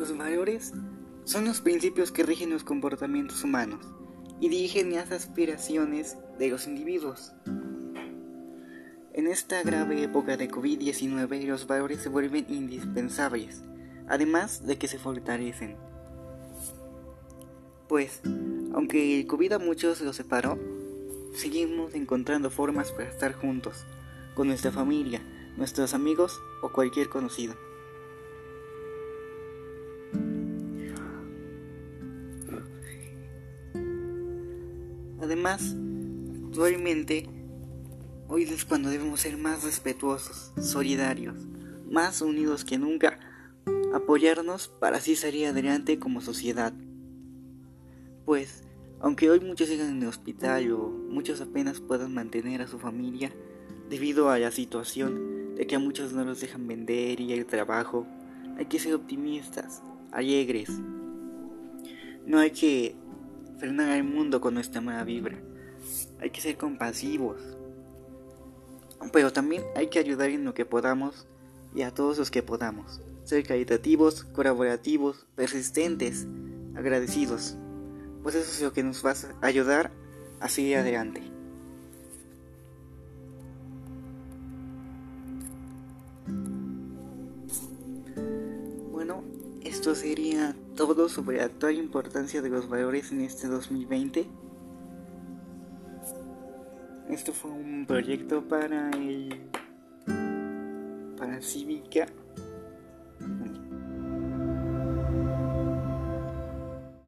Los valores son los principios que rigen los comportamientos humanos y dirigen las aspiraciones de los individuos. En esta grave época de COVID-19 los valores se vuelven indispensables, además de que se fortalecen. Pues, aunque el COVID a muchos los separó, seguimos encontrando formas para estar juntos, con nuestra familia, nuestros amigos o cualquier conocido. Además, actualmente, hoy es cuando debemos ser más respetuosos, solidarios, más unidos que nunca, apoyarnos para así salir adelante como sociedad. Pues, aunque hoy muchos sigan en el hospital o muchos apenas puedan mantener a su familia debido a la situación de que a muchos no los dejan vender y el trabajo, hay que ser optimistas, alegres. No hay que frenar al mundo con nuestra mala vibra. Hay que ser compasivos. Pero también hay que ayudar en lo que podamos y a todos los que podamos. Ser caritativos, colaborativos, persistentes, agradecidos. Pues eso es lo que nos va a ayudar a seguir adelante. Esto sería todo sobre la actual importancia de los valores en este 2020. Esto fue un proyecto para el para Cívica